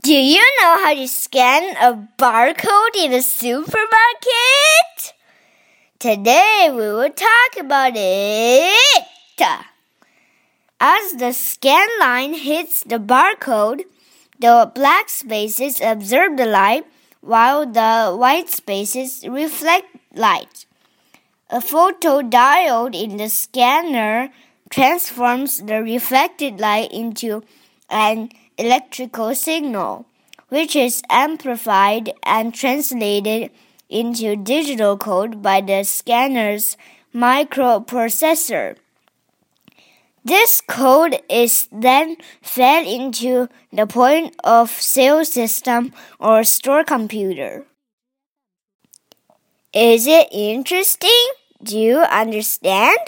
Do you know how to scan a barcode in a supermarket? Today we will talk about it. As the scan line hits the barcode, the black spaces absorb the light while the white spaces reflect light. A photodiode in the scanner transforms the reflected light into an electrical signal, which is amplified and translated into digital code by the scanner's microprocessor. This code is then fed into the point of sale system or store computer. Is it interesting? Do you understand?